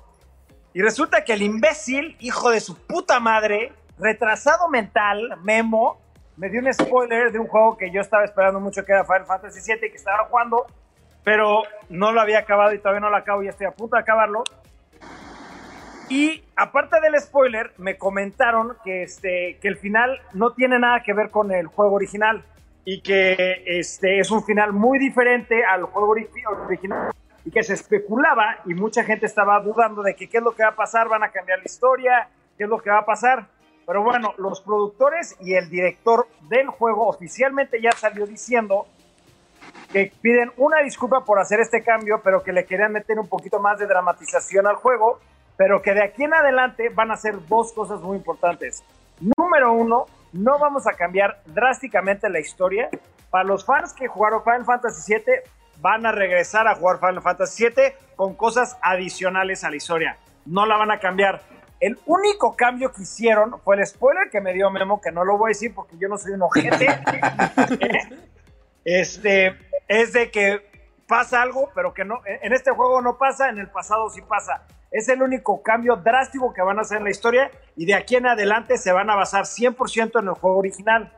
Y resulta que el imbécil, hijo de su puta madre, retrasado mental, Memo, me dio un spoiler de un juego que yo estaba esperando mucho, que era Final Fantasy VII, que estaba jugando, pero no lo había acabado y todavía no lo acabo y estoy a punto de acabarlo. Y aparte del spoiler, me comentaron que, este, que el final no tiene nada que ver con el juego original y que este, es un final muy diferente al juego original y que se especulaba y mucha gente estaba dudando de que qué es lo que va a pasar, van a cambiar la historia, qué es lo que va a pasar. Pero bueno, los productores y el director del juego oficialmente ya salió diciendo que piden una disculpa por hacer este cambio, pero que le querían meter un poquito más de dramatización al juego pero que de aquí en adelante van a ser dos cosas muy importantes. Número uno, no vamos a cambiar drásticamente la historia. Para los fans que jugaron Final Fantasy VII, van a regresar a jugar Final Fantasy VII con cosas adicionales a la historia. No la van a cambiar. El único cambio que hicieron fue el spoiler que me dio Memo, que no lo voy a decir porque yo no soy un ojete. este, es de que pasa algo, pero que no, en este juego no pasa, en el pasado sí pasa. Es el único cambio drástico que van a hacer en la historia y de aquí en adelante se van a basar 100% en el juego original.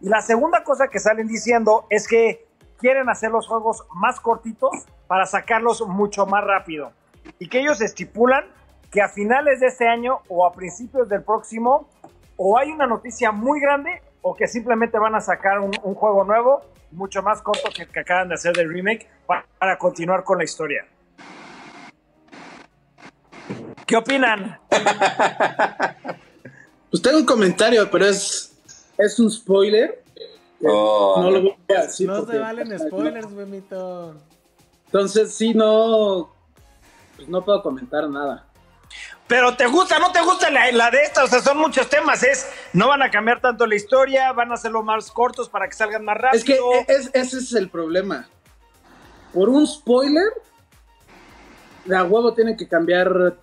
Y la segunda cosa que salen diciendo es que quieren hacer los juegos más cortitos para sacarlos mucho más rápido. Y que ellos estipulan que a finales de este año o a principios del próximo o hay una noticia muy grande o que simplemente van a sacar un, juego nuevo mucho más corto que el que acaban de hacer del remake para continuar con la historia. ¿Qué opinan? pues tengo un comentario, pero es, es un spoiler. Oh. no lo voy a decir. No se valen spoilers, Memito. Entonces, sí, no. Pues no puedo comentar nada. Pero te gusta, no te gusta la, la, de esta, o sea, son muchos temas, es, no van a cambiar tanto la historia, van a hacerlo más cortos para que salgan más rápido. Es que ese es el problema. Por un spoiler, la huevo tiene que cambiar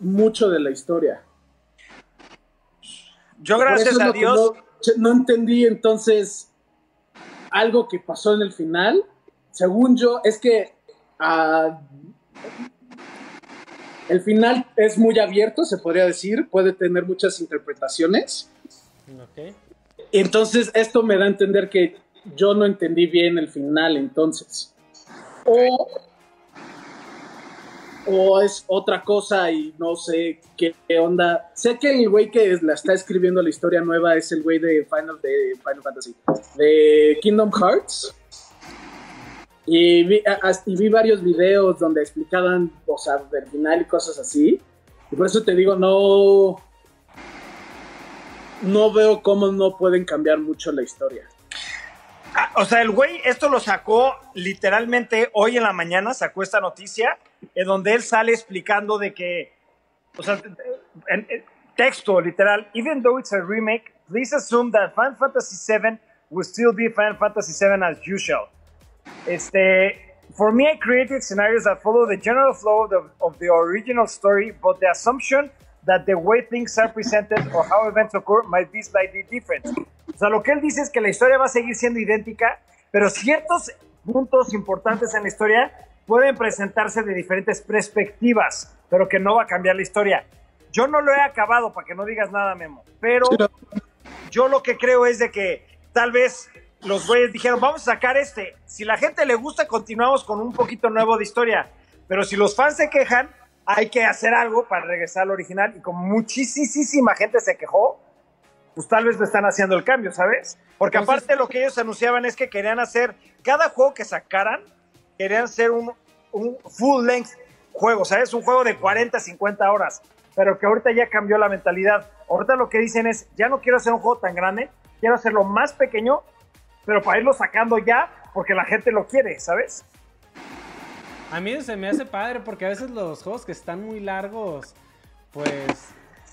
mucho de la historia. Yo, gracias a Dios. No, entendí entonces algo que pasó en el final. Según yo, es que ah, el final es muy abierto, se podría decir. Puede tener muchas interpretaciones. Entonces, esto me da a entender que yo no entendí bien el final, entonces. O o es otra cosa y no sé qué, onda. Sé que el güey que la está escribiendo la historia nueva es el güey de Final, de Final Fantasy, de Kingdom Hearts. Y vi, varios videos donde explicaban, sea, del y cosas así. Y por eso te digo, no. No veo cómo no pueden cambiar mucho la historia. Ah, o sea, el güey esto lo sacó literalmente hoy en la mañana, sacó esta noticia, en donde él sale explicando de que, o sea, en, texto literal, even though it's a remake, please assume that Final Fantasy VII will still be Final Fantasy VII as usual. Este, for me, I created scenarios that follow the general flow of the, of the original story, but the assumption that the way things are presented or how events occur might be slightly different. O sea, lo que él dice es que la historia va a seguir siendo idéntica, pero ciertos puntos importantes en la historia pueden presentarse de diferentes perspectivas, pero que no va a cambiar la historia. Yo no lo he acabado, para que no digas nada, Memo, pero yo lo que creo es de que tal vez los güeyes dijeron, vamos a sacar este. Si la gente le gusta, continuamos con un poquito nuevo de historia. Pero si los fans se quejan, hay que hacer algo para regresar al original. Y como muchísima gente se quejó, pues tal vez le están haciendo el cambio, ¿sabes? Porque aparte lo que ellos anunciaban es que querían hacer, cada juego que sacaran, querían hacer un, un full length juego, o sea, es un juego de 40, 50 horas, pero que ahorita ya cambió la mentalidad. Ahorita lo que dicen es, ya no quiero hacer un juego tan grande, quiero hacerlo más pequeño, pero para irlo sacando ya, porque la gente lo quiere, ¿sabes? A mí se me hace padre porque a veces los juegos que están muy largos, pues,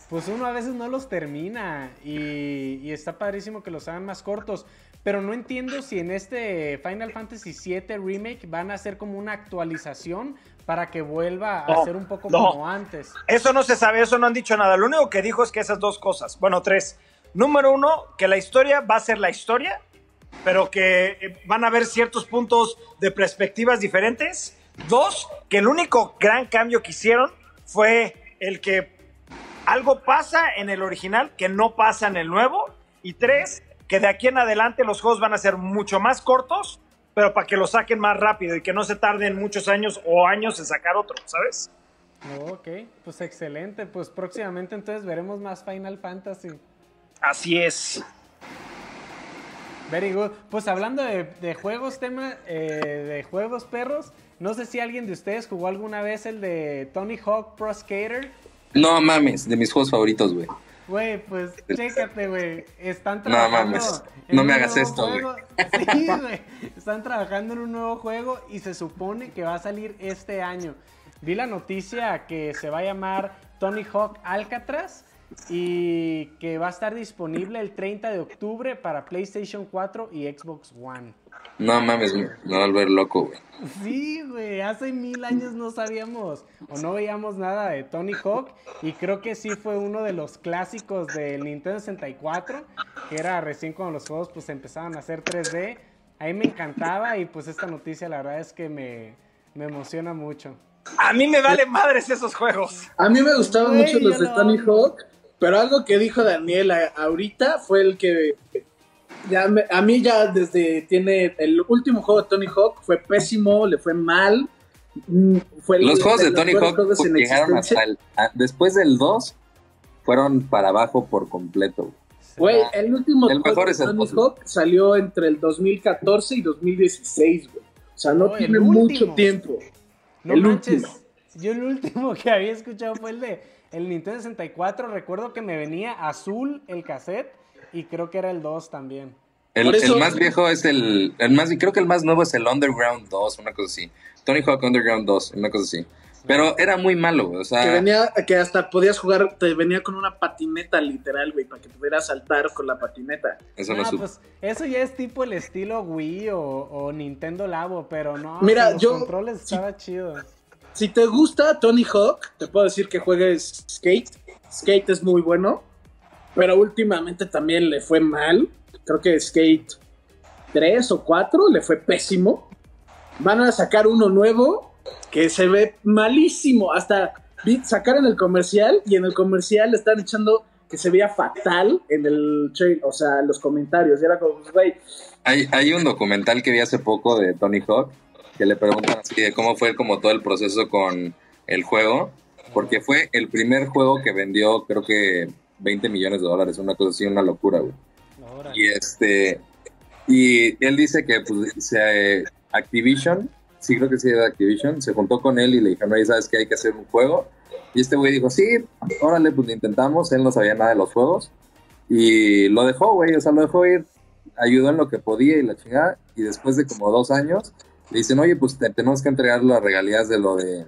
pues uno a veces no los termina y, y está padrísimo que los hagan más cortos. Pero no entiendo si en este Final Fantasy VII Remake van a hacer como una actualización para que vuelva a ser un poco como antes. Eso no se sabe, eso no han dicho nada. Lo único que dijo es que esas dos cosas, bueno, tres. Número uno, que la historia va a ser la historia, pero que eh, van a haber ciertos puntos de perspectivas diferentes. Dos, que el único gran cambio que hicieron fue el que algo pasa en el original que no pasa en el nuevo. Y tres, que de aquí en adelante los juegos van a ser mucho más cortos, pero para que lo saquen más rápido y que no se tarden muchos años o años en sacar otro, ¿sabes? Ok, pues excelente. Pues próximamente entonces veremos más Final Fantasy. Así es. Very good. Pues hablando de, juegos, tema eh, de juegos perros, no sé si alguien de ustedes jugó alguna vez el de Tony Hawk Pro Skater. No mames, de mis juegos favoritos, güey. Güey, pues chécate, güey. Están trabajando. No mames. No me hagas esto, güey. Sí, güey. Están trabajando en un nuevo juego y se supone que va a salir este año. Vi la noticia que se va a llamar Tony Hawk Alcatraz y que va a estar disponible el 30 de octubre para PlayStation 4 y Xbox One. No mames, me va a volver loco, güey. Sí, güey, hace mil años no sabíamos o no veíamos nada de Tony Hawk y creo que sí fue uno de los clásicos del Nintendo 64, que era recién cuando los juegos pues empezaban a hacer 3D. Ahí me encantaba y pues esta noticia la verdad es que me, me emociona mucho. A mí me vale madres esos juegos. A mí me gustaban mucho los de Tony Hawk, pero algo que dijo Daniel ahorita fue el que ya a mí ya desde tiene el último juego de Tony Hawk fue pésimo, le fue mal. Mm, los juegos de, Tony Hawk llegaron hasta el, después del 2 fueron para abajo por completo. Güey, el último el juego de Tony Hawk salió entre el 2014 y 2016, güey. O sea, no tiene mucho tiempo. No el último. Yo el último que había escuchado fue el de el Nintendo 64. Recuerdo que me venía azul el cassette y creo que era el 2 también. El, más viejo es el, el más, creo que el más nuevo es el Underground 2, una cosa así. Tony Hawk Underground 2, una cosa así. Pero era muy malo, o sea... Que venía, que hasta podías jugar, te venía con una patineta literal, güey, para que pudieras saltar con la patineta. Eso no, pues, eso ya es tipo el estilo Wii o, Nintendo Labo, pero no, Mira, los yo, controles estaba chido. Si te gusta Tony Hawk, te puedo decir que juegues Skate. Skate es muy bueno pero últimamente también le fue mal. Creo que Skate 3 o 4 le fue pésimo. Van a sacar uno nuevo que se ve malísimo. Hasta sacaron el comercial y en el comercial le están echando que se veía fatal en el trail, o sea, los comentarios. era como, pues, güey. Hay, hay un documental que vi hace poco de Tony Hawk que le preguntan así de cómo fue como todo el proceso con el juego, porque fue el primer juego que vendió, creo que 20 millones de dólares, una cosa así, una locura, güey. Y este, y él dice que pues, se, Activision, sí creo que sí era Activision, se juntó con él y le dijeron, oye, ¿sabes que hay que hacer un juego? Y este güey dijo, sí, órale, pues lo intentamos, él no sabía nada de los juegos. Y lo dejó, güey, o sea, lo dejó ir, ayudó en lo que podía y la chingada. Y después de como dos años, le dicen, oye, pues tenemos que entregar las regalías de lo de,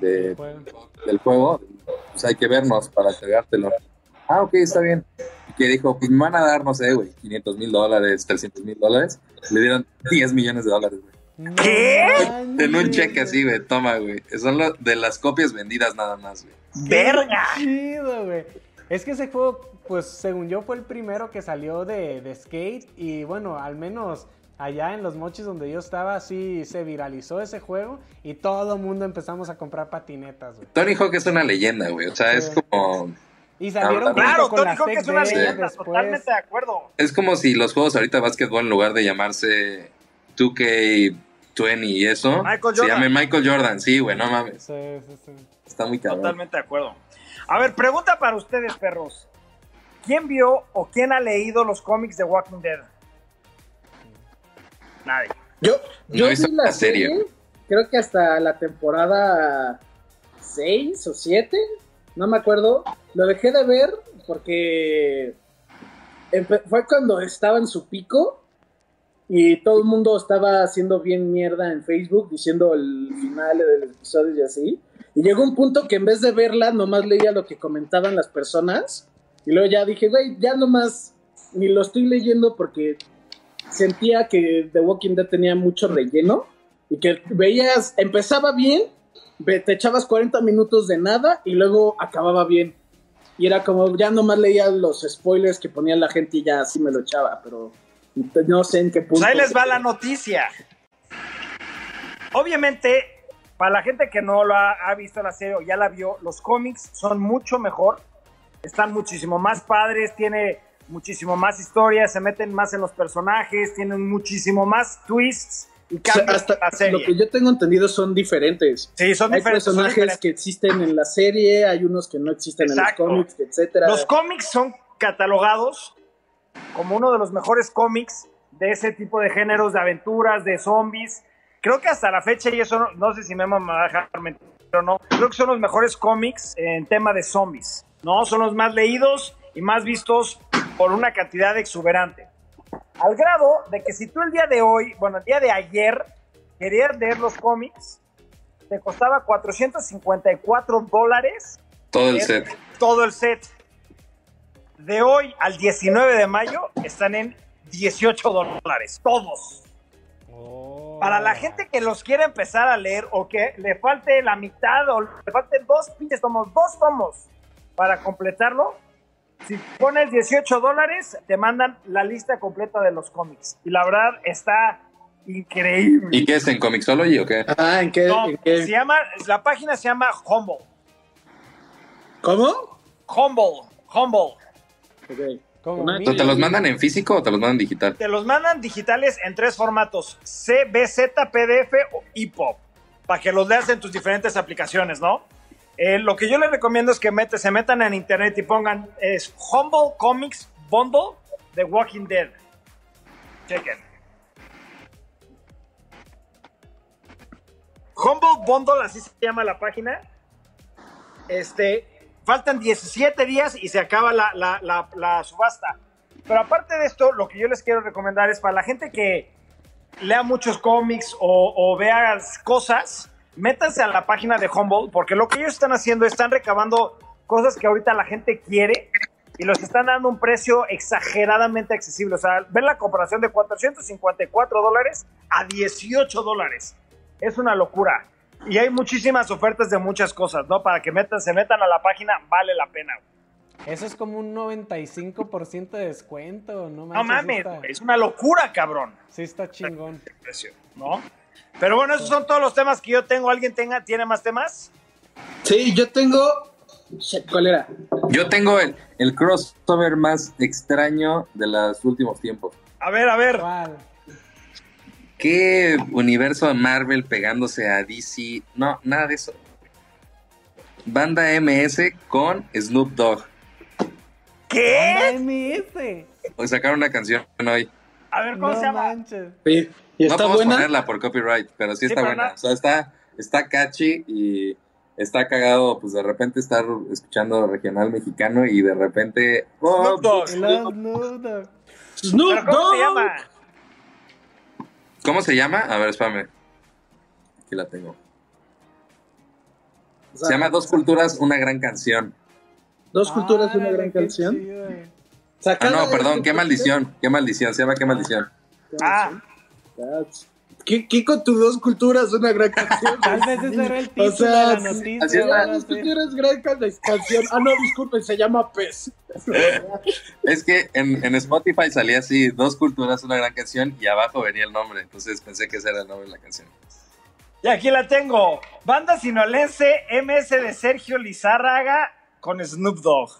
de del juego. Pues hay que vernos para entregártelo ah, ok, está bien. Que dijo, pues me van a dar, no sé, güey, 500 mil dólares, 300 mil dólares. Le dieron 10 millones de dólares, güey. ¿Qué? En un cheque así, güey, toma, güey. Son lo, de las copias vendidas nada más, güey. ¡Verga! chido, güey. Es que ese juego, pues, según yo, fue el primero que salió de, de skate. Y bueno, al menos allá en los mochis donde yo estaba, sí se viralizó ese juego y todo el mundo empezamos a comprar patinetas, güey. Tony Hawk es una leyenda, güey. O sea, es como y salieron Claro, Tony Hawk es una leyenda, totalmente de acuerdo. Es como si los juegos ahorita de básquetbol, en lugar de llamarse 2K20 y eso, se llame Michael Jordan. Sí, güey, no mames. Sí, sí, sí. Está muy cabrón. Totalmente de acuerdo. A ver, pregunta para ustedes, perros. ¿Quién vio o quién ha leído los cómics de Walking Dead? Nadie. Yo, yo vi la serie, creo que hasta la temporada 6 o 7, no me acuerdo. Lo dejé de ver porque fue cuando estaba en su pico y todo el mundo estaba haciendo bien mierda en Facebook diciendo el final del episodio y así. Y llegó un punto que en vez de verla, nomás leía lo que comentaban las personas. Y luego ya dije, güey, ya nomás ni lo estoy leyendo porque sentía que The Walking Dead tenía mucho relleno. Y que veías, empezaba bien, te echabas 40 minutos de nada y luego acababa bien. Y era como, ya nomás leía los spoilers que ponía la gente y ya así me lo echaba, pero no sé en qué punto. Pues ahí les va la noticia. Obviamente, para la gente que no lo ha, visto la serie o ya la vio, los cómics son mucho mejor, están muchísimo más padres, tiene muchísimo más historias, se meten más en los personajes, tienen muchísimo más twists y hasta Lo que yo tengo entendido son diferentes. Sí, son hay diferentes. personajes que existen en la serie, hay unos que no existen en los cómics, etcétera. Los cómics son catalogados como uno de los mejores cómics de ese tipo de géneros, de aventuras, de zombies. Creo que hasta la fecha, y eso no, sé si me va a dejar mentir o no, creo que son los mejores cómics en tema de zombies, ¿no? Son los más leídos y más vistos por una cantidad exuberante. Al grado de que si tú el día de hoy, bueno, el día de ayer, querías leer los cómics, te costaba 454 dólares. Todo el set. Todo el set. De hoy al 19 de mayo están en 18 dólares. Todos. Oh. Para la gente que los quiere empezar a leer o que le falte la mitad o le falten dos pinches tomos, dos tomos para completarlo, si pones 18 dólares, te mandan la lista completa de los cómics. Y la verdad está increíble. ¿Y qué es en Comixology o qué? Ah, ¿en qué? Se llama, la página se llama Humble. ¿Cómo? Humble, Humble. ¿Te los mandan en físico o te los mandan digital? Te los mandan digitales en tres formatos: CBZ, PDF o EPUB. Para que los leas en tus diferentes aplicaciones, ¿no? Eh, lo que yo les recomiendo es que se metan en internet y pongan es Humble Comics Bundle de Walking Dead. Chequen. Humble Bundle, así se llama la página. Este, faltan 17 días y se acaba la, subasta. Pero aparte de esto, lo que yo les quiero recomendar es para la gente que lea muchos cómics o, o vea cosas, métanse a la página de Humble, porque lo que ellos están haciendo, están recabando cosas que ahorita la gente quiere y los están dando un precio exageradamente accesible. O sea, ven la comparación de 454 dólares a 18 dólares. Es una locura. Y hay muchísimas ofertas de muchas cosas, ¿no? Para que metan, se metan a la página, vale la pena. Eso es como un 95% de descuento, ¿no? no mames, es una locura, cabrón. Sí, está chingón. Precio, ¿no? Pero bueno, esos son todos los temas que yo tengo. ¿Alguien tenga, tiene más temas? Sí, yo tengo. ¿Cuál era? Yo tengo el, el crossover más extraño de los últimos tiempos. A ver, a ver. ¿Qué universo de Marvel pegándose a DC? No, nada de eso. Banda MS con Snoop Dogg. ¿Qué? Banda MS. Hoy sacaron una canción hoy. A ver, ¿cómo se llama? Sí no podemos ponerla por copyright, pero sí está buena. O sea, está, está catchy y está cagado, pues de repente estar escuchando regional mexicano y de repente. Oh, Snoop Dogg. Snoop Dogg. ¿Cómo se llama? ¿Cómo se llama? A ver, espérame. Aquí la tengo. se llama Dos Culturas, una gran canción. Dos Culturas, una gran canción. ah, no, perdón, qué maldición, qué maldición, se llama qué maldición. Ah. ¿Qué, ¿Qué, con tus dos culturas? Una gran canción. Tal vez ese era el título o sea, de la noticia. Así es, dos culturas, gran canción. Ah, no, disculpen, se llama Pez. es que en, en, Spotify salía así, dos culturas, una gran canción, y abajo venía el nombre. Entonces pensé que ese era el nombre de la canción. Y aquí la tengo. Banda sinolense MS de Sergio Lizárraga con Snoop Dogg.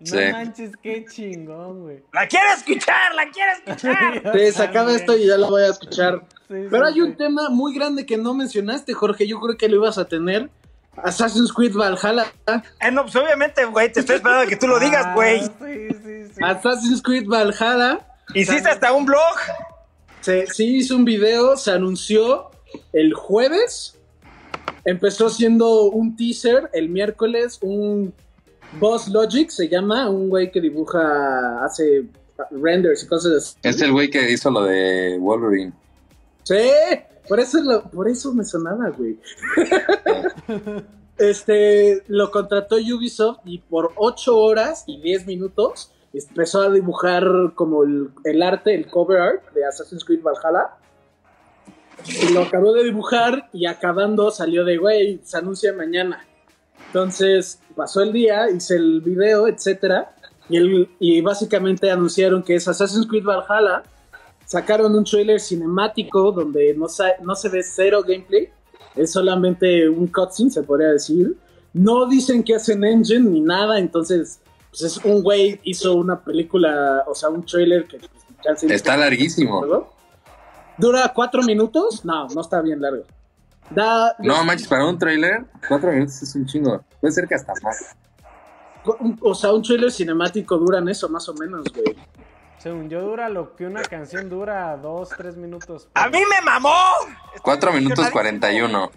No manches, qué chingón, güey. ¡La quiero escuchar! ¡La quiero escuchar! Sí, se acaba esto y ya la voy a escuchar. Pero hay un tema muy grande que no mencionaste, Jorge. Yo creo que lo ibas a tener. Assassin's Creed Valhalla. Eh, no, pues obviamente, güey. Te estoy esperando a que tú lo digas, ah, güey. sí, sí, sí. Assassin's Creed Valhalla. ¿Hiciste hasta un blog? Se, sí, hizo un video, se anunció. el jueves, empezó siendo un teaser, el miércoles un Boss Logic se llama, un güey que dibuja, hace renders y cosas así. Es el güey que hizo lo de Wolverine. Sí, por eso, por eso me sonaba, güey. este, lo contrató Ubisoft y por 8 horas y 10 minutos empezó a dibujar como el, el arte, el cover art de Assassin's Creed Valhalla. Y lo acabó de dibujar y acabando salió de, güey, se anuncia mañana. Entonces pasó el día, hice el video, etcétera, y, el, y básicamente anunciaron que es Assassin's Creed Valhalla. Sacaron un trailer cinemático donde no, no se ve cero gameplay, es solamente un cutscene, se podría decir. No dicen que hacen engine ni nada, entonces pues es un güey hizo una película, o sea, un trailer que pues, está larguísimo. ¿Dura cuatro minutos? No, no está bien largo. No manches, para un trailer, cuatro minutos es un chingo. Puede ser que hasta más. O sea, un trailer cinemático duran eso, más o menos, güey. Según yo dura lo que una canción dura dos, tres minutos. ¡A mí me mamó! Cuatro minutos cuarenta y uno.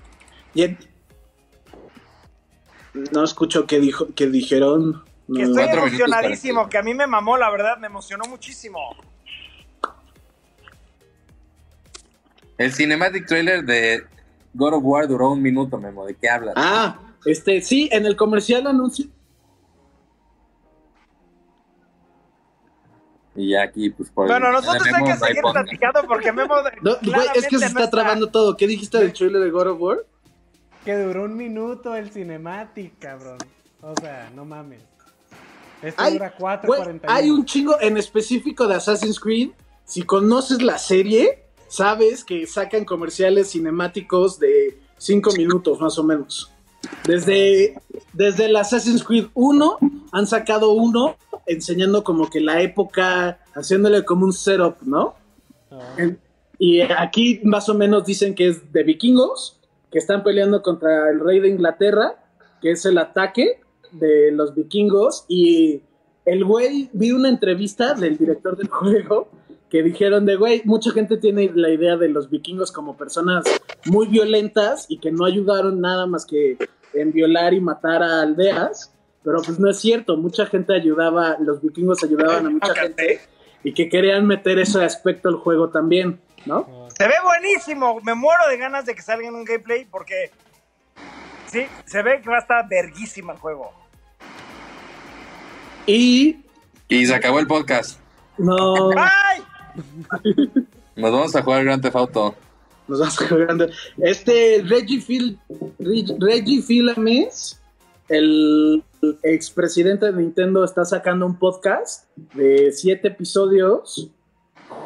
No escucho que dijo, que dijeron. Que estoy emocionadísimo, que a mí me mamó, la verdad, me emocionó muchísimo. El cinematic trailer de God of War duró un minuto, Memo. ¿De qué hablas? Ah, este, sí, en el comercial anuncio. Y ya aquí, pues por Bueno, nosotros hay que seguir platicando porque Memo. No, es que se está trabando todo. ¿Qué dijiste del trailer de God of War? Que duró un minuto el cinematic, cabrón. O sea, no mames. Hay, dura 4, hay un chingo en específico de Assassin's Creed. Si conoces la serie, sabes que sacan comerciales cinemáticos de 5 minutos más o menos. Desde, desde el Assassin's Creed 1 han sacado uno enseñando como que la época, haciéndole como un setup, ¿no? Ah. y aquí más o menos dicen que es de vikingos, que están peleando contra el rey de Inglaterra, que es el ataque de los vikingos. Y el güey, vi una entrevista del director del juego que dijeron de, güey, mucha gente tiene la idea de los vikingos como personas muy violentas y que no ayudaron nada más que en violar y matar a aldeas, pero pues no es cierto, mucha gente ayudaba, los vikingos ayudaban a mucha gente y que querían meter ese aspecto al juego también, ¿no? Se ve buenísimo, me muero de ganas de que salga en un gameplay porque sí, se ve que va a estar verguísima el juego. Y... Y se acabó el podcast. No. ¡Ay! Nos vamos a jugar Grand Theft Auto. Nos vamos a jugar Grand Este Reggie, Phil, Reggie Filames, el expresidente de Nintendo, está sacando un podcast de siete episodios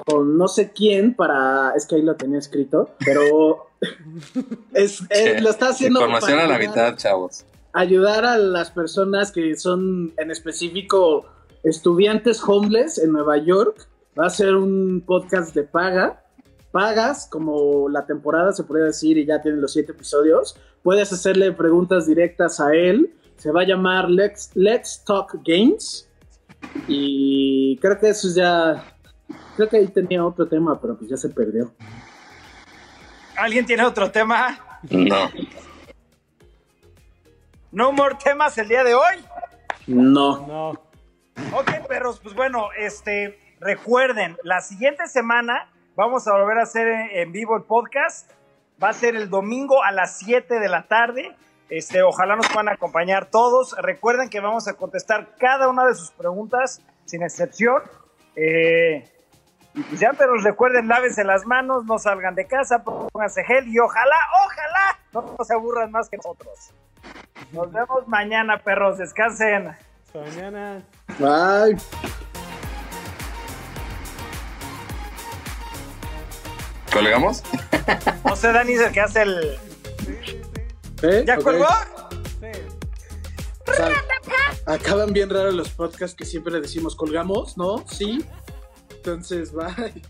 con no sé quién para. Es que ahí lo tenía escrito, pero. es, lo está haciendo. Información a la mitad, chavos. Ayudar a las personas que son en específico estudiantes homeless en Nueva York Va a ser un podcast de paga. Pagas como la temporada, se podría decir, y ya tienen los siete episodios. Puedes hacerle preguntas directas a él. Se va a llamar Let's, Let's Talk Games. Y creo que eso ya. Creo que ahí tenía otro tema, pero pues ya se perdió. ¿Alguien tiene otro tema? No. ¿No more temas el día de hoy? No. No. Ok, perros, pues bueno, este. Recuerden, la siguiente semana vamos a volver a hacer en vivo el podcast. Va a ser el domingo a las 7 de la tarde. Este, ojalá nos puedan acompañar todos. Recuerden que vamos a contestar cada una de sus preguntas, sin excepción. Eh, y pues ya, pero recuerden, lávense las manos, no salgan de casa, pónganse gel y ojalá, ojalá no se aburran más que nosotros. Nos vemos mañana, perros. Descansen. Hasta mañana. Bye. ¿Colgamos? No sé, Dani es el que hace el. ¿Eh? ¿Ya colgó? Sí. acaban bien raros los podcasts que siempre decimos colgamos, ¿no? Sí. Entonces, bye.